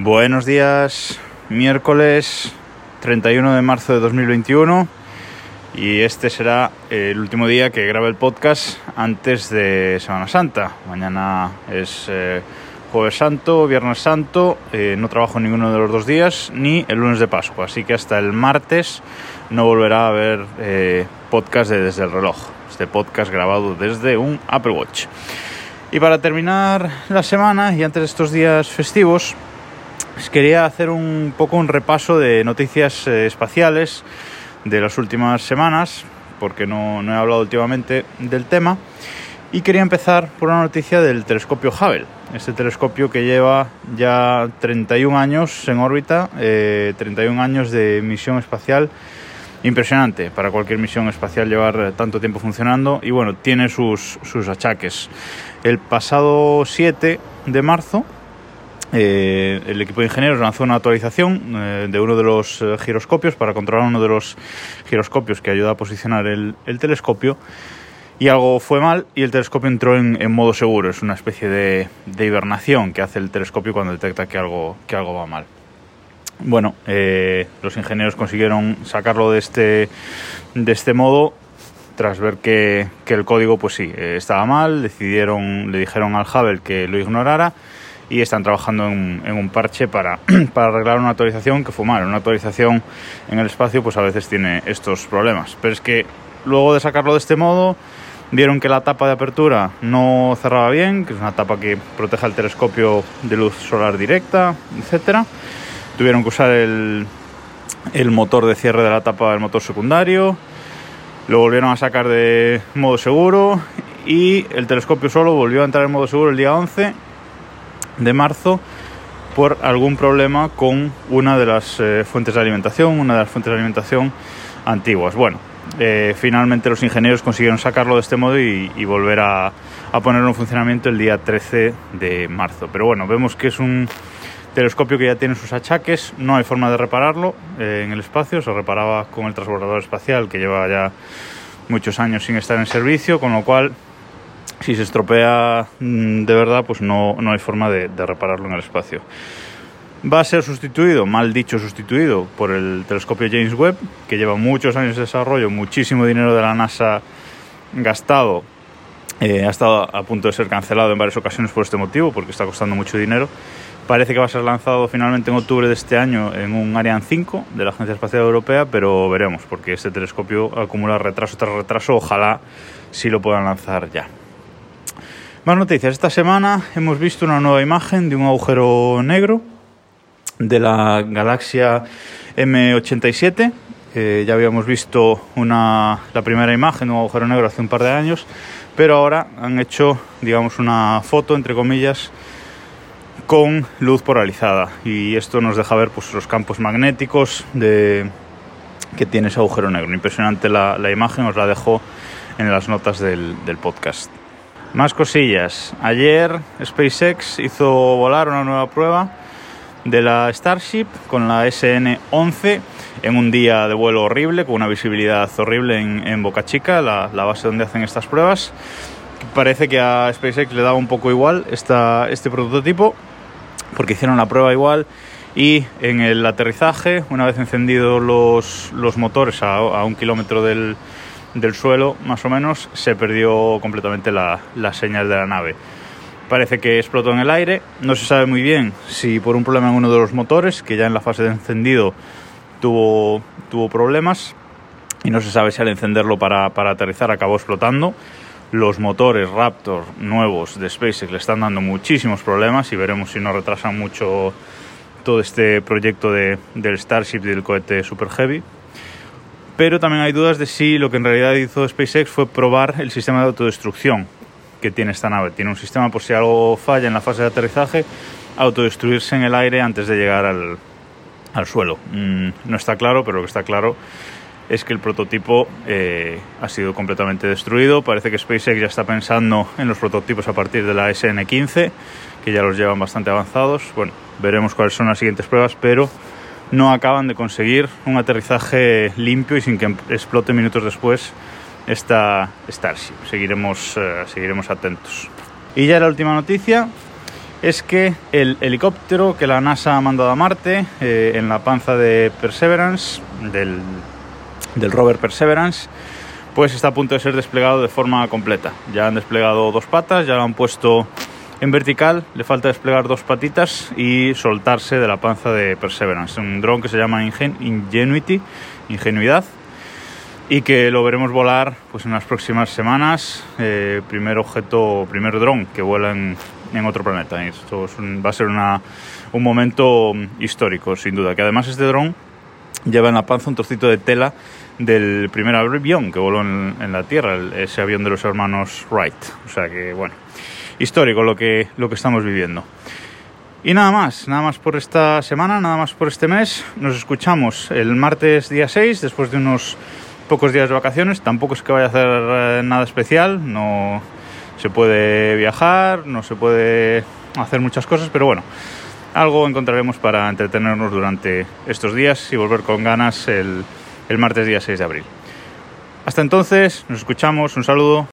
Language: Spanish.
Buenos días, miércoles 31 de marzo de 2021 y este será el último día que grabe el podcast antes de Semana Santa. Mañana es eh, jueves santo, viernes santo, eh, no trabajo ninguno de los dos días ni el lunes de Pascua, así que hasta el martes no volverá a haber eh, podcast de Desde el reloj, este podcast grabado desde un Apple Watch. Y para terminar la semana y antes de estos días festivos, pues quería hacer un poco un repaso de noticias eh, espaciales de las últimas semanas, porque no, he hablado últimamente del tema. Y quería empezar por una noticia del telescopio Hubble, este telescopio que lleva ya 31 años en órbita, 31 eh, años de misión espacial. Impresionante para cualquier misión espacial llevar tanto tiempo funcionando y bueno, tiene sus, sus achaques. El pasado 7 de marzo eh, el equipo de ingenieros lanzó una actualización eh, de uno de los eh, giroscopios para controlar uno de los giroscopios que ayuda a posicionar el, telescopio y algo fue mal y el telescopio entró en, modo seguro. Es una especie de, hibernación que hace el telescopio cuando detecta que algo, que algo va mal. Bueno, los ingenieros consiguieron sacarlo de este, de este modo tras ver que, que el código pues sí, estaba mal, decidieron, le dijeron al Hubble que lo ignorara y están trabajando en, un parche para, para, arreglar una actualización que fue mal. Una actualización en el espacio pues a veces tiene estos problemas. Pero es que luego de sacarlo de este modo vieron que la tapa de apertura no cerraba bien, que es una tapa que protege al telescopio de luz solar directa, etcétera. Tuvieron que usar el, el motor de cierre de la tapa del motor secundario. Lo volvieron a sacar de modo seguro y el telescopio solo volvió a entrar en modo seguro el día 11 de marzo por algún problema con una de las eh, fuentes de alimentación, una de las fuentes de alimentación antiguas. Bueno, eh, finalmente los ingenieros consiguieron sacarlo de este modo y, volver a, ponerlo en funcionamiento el día 13 de marzo. Pero bueno, vemos que es un telescopio que ya tiene sus achaques, no hay forma de repararlo eh, en el espacio, se reparaba con el transbordador espacial que lleva ya muchos años sin estar en servicio, con lo cual si se estropea mm, de verdad, pues no, hay forma de, repararlo en el espacio. Va a ser sustituido, mal dicho sustituido, por el telescopio James Webb, que lleva muchos años de desarrollo, muchísimo dinero de la NASA gastado. Eh, ha estado a punto de ser cancelado en varias ocasiones por este motivo, porque está costando mucho dinero. Parece que va a ser lanzado finalmente en octubre de este año en un Ariane 5 de la Agencia Espacial Europea, pero veremos, porque este telescopio acumula retraso tras retraso. Ojalá sí lo puedan lanzar ya. Más noticias. Esta semana hemos visto una nueva imagen de un agujero negro de la galaxia M87. Eh, ya habíamos visto una, la primera imagen de un agujero negro hace un par de años, pero ahora han hecho, digamos, una foto, entre comillas, con luz polarizada. Y esto nos deja ver pues, los campos magnéticos de, que tiene ese agujero negro. Impresionante la, imagen, os la dejo en las notas del podcast. Más cosillas. Ayer SpaceX hizo volar una nueva prueba de la Starship con la SN-11 en un día de vuelo horrible, con una visibilidad horrible en, Boca Chica, la, base donde hacen estas pruebas. Parece que a SpaceX le daba un poco igual esta, este prototipo, porque hicieron la prueba igual y en el aterrizaje, una vez encendidos los, los motores a un kilómetro del, del suelo, más o menos, se perdió completamente la, señal de la nave. Parece que explotó en el aire, no se sabe muy bien si por un problema en uno de los motores, que ya en la fase de encendido tuvo, tuvo problemas, y no se sabe si al encenderlo para, para aterrizar acabó explotando. Los motores Raptor nuevos de SpaceX le están dando muchísimos problemas y veremos si no retrasan mucho todo este proyecto de, del Starship y del cohete Super Heavy pero también hay dudas de si lo que en realidad hizo SpaceX fue probar el sistema de autodestrucción que tiene esta nave. Tiene un sistema por si algo falla en la fase de aterrizaje, autodestruirse en el aire antes de llegar al, suelo. Mm, no está claro, pero lo que está claro es que el prototipo eh, ha sido completamente destruido. Parece que SpaceX ya está pensando en los prototipos a partir de la SN15, que ya los llevan bastante avanzados. Bueno, veremos cuáles son las siguientes pruebas, pero no acaban de conseguir un aterrizaje limpio y sin que explote minutos después esta Starship. Seguiremos, eh, seguiremos atentos. Y ya la última noticia, es que el helicóptero que la NASA ha mandado a Marte eh, en la panza de Perseverance, del, del rover Perseverance, pues está a punto de ser desplegado de forma completa. Ya han desplegado dos patas, ya lo han puesto en vertical, le falta desplegar dos patitas y soltarse de la panza de Perseverance. Un dron que se llama Ingenuity, Ingenuidad, y que lo veremos volar pues, en las próximas semanas. Eh, primer objeto, primer dron que vuela en, en otro planeta. esto va a ser una, un momento histórico, sin duda. Que además este dron lleva en la panza un trocito de tela del primer avión que voló en, en la Tierra, ese avión de los hermanos Wright. O sea que, bueno, histórico lo que, lo que estamos viviendo. Y nada más, nada más por esta semana, nada más por este mes. Nos escuchamos el martes día 6, después de unos pocos días de vacaciones. Tampoco es que vaya a hacer eh, nada especial, no se puede viajar, no se puede hacer muchas cosas, pero bueno, algo encontraremos para entretenernos durante estos días y volver con ganas el, el martes día 6 de abril. Hasta entonces, nos escuchamos, un saludo.